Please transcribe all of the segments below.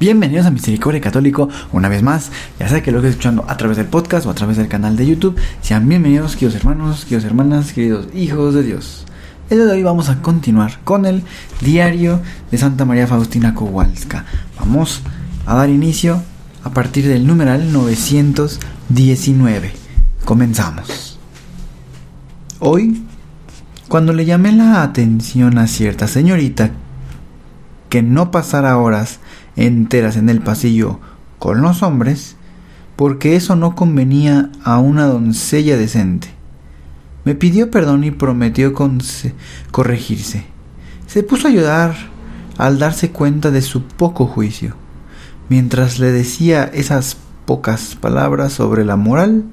Bienvenidos a Misericordia Católico una vez más, ya sea que lo estés escuchando a través del podcast o a través del canal de YouTube, sean bienvenidos queridos hermanos, queridos hermanas, queridos hijos de Dios. El día de hoy vamos a continuar con el diario de Santa María Faustina Kowalska. Vamos a dar inicio a partir del numeral 919. Comenzamos. Hoy, cuando le llamé la atención a cierta señorita que no pasara horas enteras en el pasillo con los hombres, porque eso no convenía a una doncella decente. Me pidió perdón y prometió corregirse. Se puso a llorar al darse cuenta de su poco juicio. Mientras le decía esas pocas palabras sobre la moral,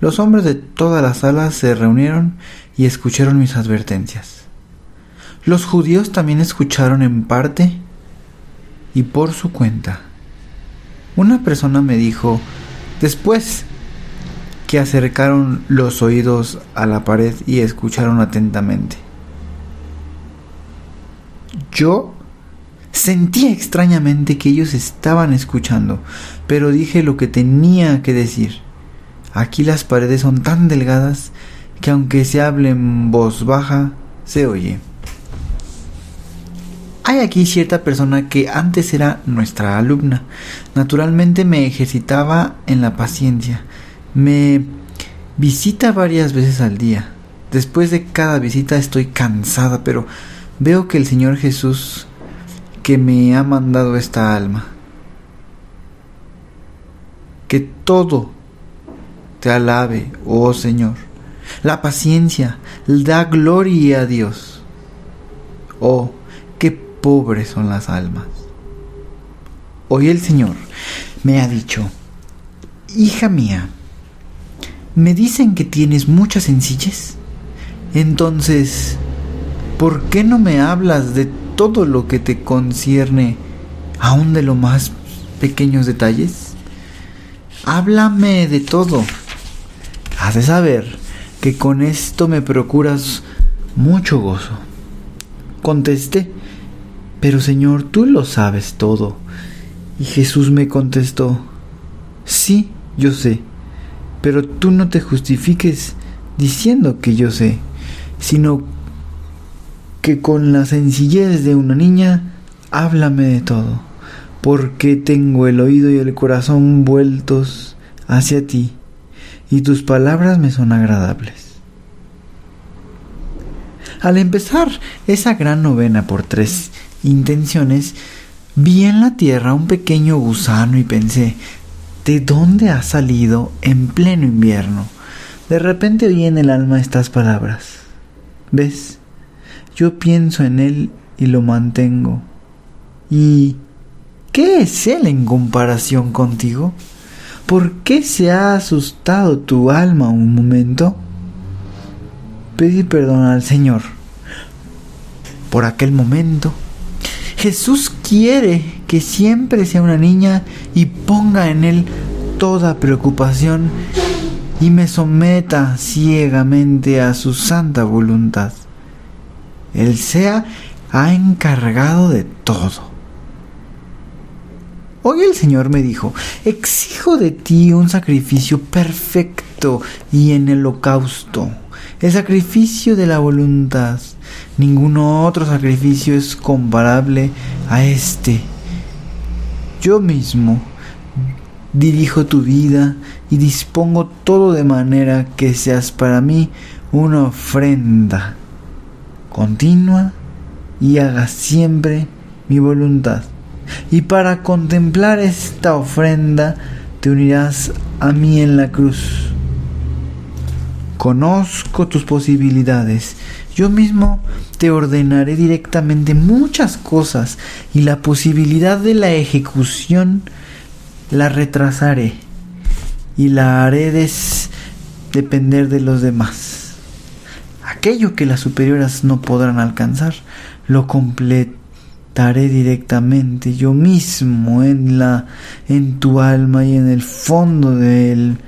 los hombres de toda la sala se reunieron y escucharon mis advertencias. Los judíos también escucharon en parte y por su cuenta. Una persona me dijo, después que acercaron los oídos a la pared y escucharon atentamente. Yo sentía extrañamente que ellos estaban escuchando, pero dije lo que tenía que decir. Aquí las paredes son tan delgadas que aunque se hable en voz baja, se oye. Hay aquí cierta persona que antes era nuestra alumna. Naturalmente me ejercitaba en la paciencia. Me visita varias veces al día. Después de cada visita estoy cansada, pero veo que el Señor Jesús que me ha mandado esta alma. Que todo te alabe, oh Señor. La paciencia da gloria a Dios. Oh, pobres son las almas. Hoy el Señor me ha dicho, hija mía, me dicen que tienes mucha sencillez. Entonces, ¿por qué no me hablas de todo lo que te concierne, aún de los más pequeños detalles? Háblame de todo. Has de saber que con esto me procuras mucho gozo. Contesté, pero Señor, tú lo sabes todo. Y Jesús me contestó, sí, yo sé, pero tú no te justifiques diciendo que yo sé, sino que con la sencillez de una niña, háblame de todo, porque tengo el oído y el corazón vueltos hacia ti, y tus palabras me son agradables. Al empezar esa gran novena por tres intenciones, vi en la tierra un pequeño gusano y pensé, ¿de dónde ha salido en pleno invierno? De repente vi en el alma estas palabras. ¿Ves? Yo pienso en él y lo mantengo. ¿Y qué es él en comparación contigo? ¿Por qué se ha asustado tu alma un momento? Pedí perdón al Señor por aquel momento Jesús quiere que siempre sea una niña y ponga en él toda preocupación y me someta ciegamente a su santa voluntad. Él sea ha encargado de todo. Hoy el Señor me dijo, exijo de ti un sacrificio perfecto y en holocausto, el sacrificio de la voluntad Ningún otro sacrificio es comparable a este. Yo mismo dirijo tu vida y dispongo todo de manera que seas para mí una ofrenda continua y hagas siempre mi voluntad. Y para contemplar esta ofrenda te unirás a mí en la cruz. Conozco tus posibilidades yo mismo te ordenaré directamente muchas cosas y la posibilidad de la ejecución la retrasaré y la haré depender de los demás. Aquello que las superiores no podrán alcanzar, lo completaré directamente yo mismo en la en tu alma y en el fondo del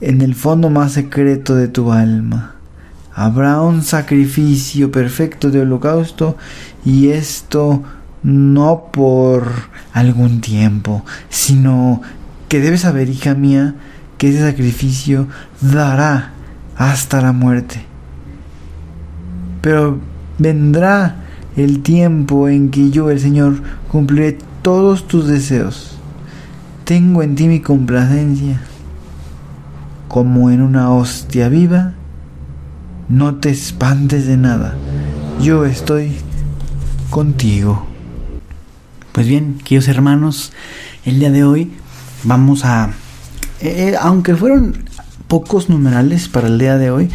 en el fondo más secreto de tu alma. Habrá un sacrificio perfecto de holocausto y esto no por algún tiempo, sino que debes saber, hija mía, que ese sacrificio dará hasta la muerte. Pero vendrá el tiempo en que yo, el Señor, cumpliré todos tus deseos. Tengo en ti mi complacencia como en una hostia viva, no te espantes de nada, yo estoy contigo. Pues bien, queridos hermanos, el día de hoy vamos a, eh, aunque fueron pocos numerales para el día de hoy,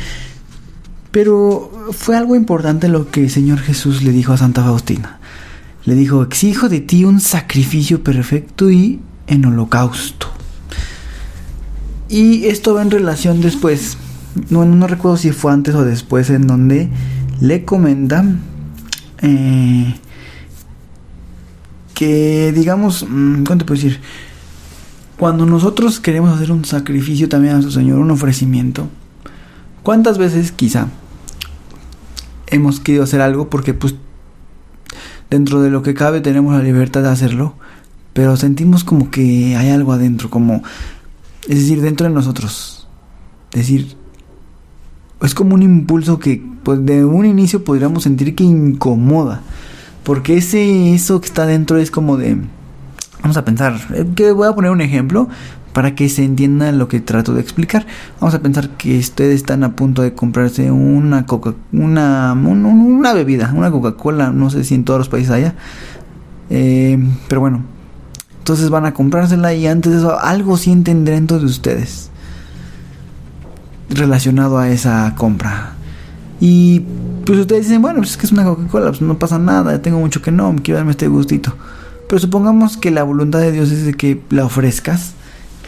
pero fue algo importante lo que el Señor Jesús le dijo a Santa Faustina. Le dijo, exijo de ti un sacrificio perfecto y en holocausto. Y esto va en relación después, no, no recuerdo si fue antes o después, en donde le comenta eh, que, digamos, mm, ¿cómo te puedo decir? Cuando nosotros queremos hacer un sacrificio también a su Señor, un ofrecimiento, ¿cuántas veces quizá hemos querido hacer algo porque pues dentro de lo que cabe tenemos la libertad de hacerlo, pero sentimos como que hay algo adentro, como es decir, dentro de nosotros. Es decir, es como un impulso que pues, de un inicio podríamos sentir que incomoda. Porque ese, eso que está dentro es como de... Vamos a pensar, eh, que voy a poner un ejemplo para que se entienda lo que trato de explicar. Vamos a pensar que ustedes están a punto de comprarse una coca, una, una bebida, una Coca-Cola, no sé si en todos los países haya, eh, pero bueno, entonces van a comprársela y antes de eso algo sienten dentro de ustedes relacionado a esa compra. Y pues ustedes dicen, bueno, pues es que es una Coca-Cola, pues no pasa nada, tengo mucho que no, quiero darme este gustito. Pero supongamos que la voluntad de Dios es de que la ofrezcas.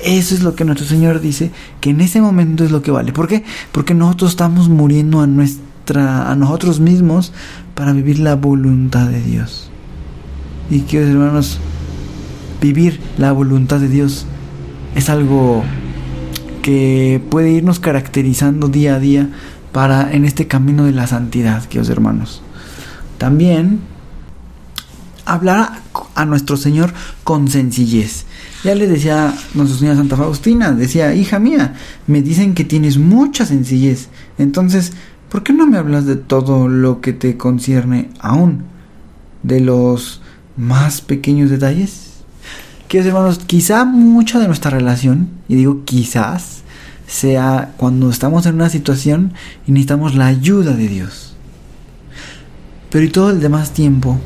Eso es lo que nuestro Señor dice, que en ese momento es lo que vale. ¿Por qué? Porque nosotros estamos muriendo a nuestra a nosotros mismos para vivir la voluntad de Dios. Y que hermanos, vivir la voluntad de Dios es algo que puede irnos caracterizando día a día para en este camino de la santidad, queridos hermanos. También hablar a nuestro Señor con sencillez. Ya le decía nuestra Señora Santa Faustina, decía, hija mía, me dicen que tienes mucha sencillez. Entonces, ¿por qué no me hablas de todo lo que te concierne aún? De los más pequeños detalles. Queridos hermanos, quizá mucha de nuestra relación, y digo quizás, sea cuando estamos en una situación y necesitamos la ayuda de Dios. Pero y todo el demás tiempo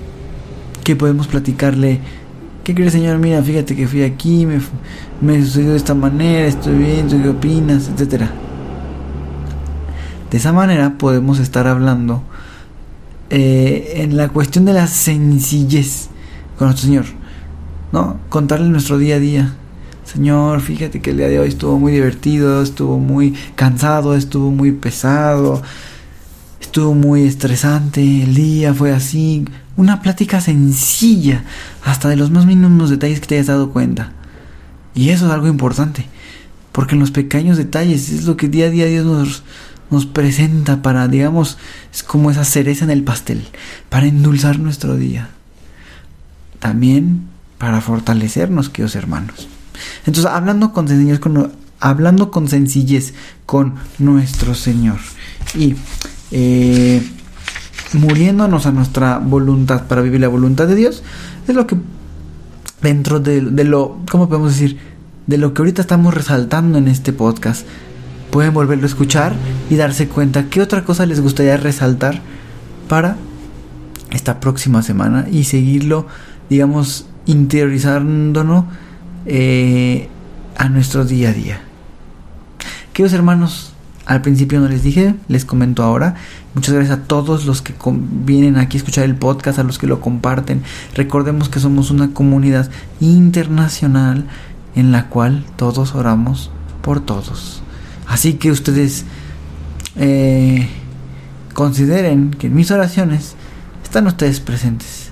que podemos platicarle, ¿qué crees Señor? Mira, fíjate que fui aquí, me, me sucedió de esta manera, estoy bien, ¿qué opinas? Etcétera. De esa manera podemos estar hablando eh, en la cuestión de la sencillez con nuestro Señor. ¿No? Contarle nuestro día a día. Señor, fíjate que el día de hoy estuvo muy divertido, estuvo muy cansado, estuvo muy pesado, estuvo muy estresante, el día fue así. Una plática sencilla, hasta de los más mínimos detalles que te hayas dado cuenta. Y eso es algo importante, porque en los pequeños detalles es lo que día a día Dios nos, nos presenta para, digamos, es como esa cereza en el pastel, para endulzar nuestro día. También para fortalecernos, queridos hermanos. Entonces, hablando con sencillez con, hablando con, sencillez con nuestro Señor y eh, muriéndonos a nuestra voluntad para vivir la voluntad de Dios, es lo que dentro de, de lo, ¿cómo podemos decir? De lo que ahorita estamos resaltando en este podcast, pueden volverlo a escuchar y darse cuenta qué otra cosa les gustaría resaltar para esta próxima semana y seguirlo, digamos, interiorizándonos eh, a nuestro día a día. Queridos hermanos, al principio no les dije, les comento ahora. Muchas gracias a todos los que vienen aquí a escuchar el podcast, a los que lo comparten. Recordemos que somos una comunidad internacional en la cual todos oramos por todos. Así que ustedes eh, consideren que en mis oraciones están ustedes presentes.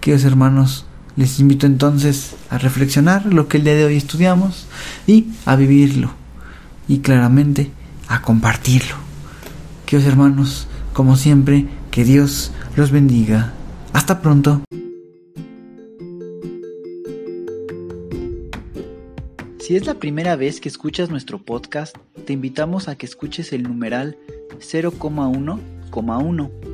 Queridos hermanos, les invito entonces a reflexionar lo que el día de hoy estudiamos y a vivirlo. Y claramente a compartirlo. Queridos hermanos, como siempre, que Dios los bendiga. Hasta pronto. Si es la primera vez que escuchas nuestro podcast, te invitamos a que escuches el numeral 0,1,1,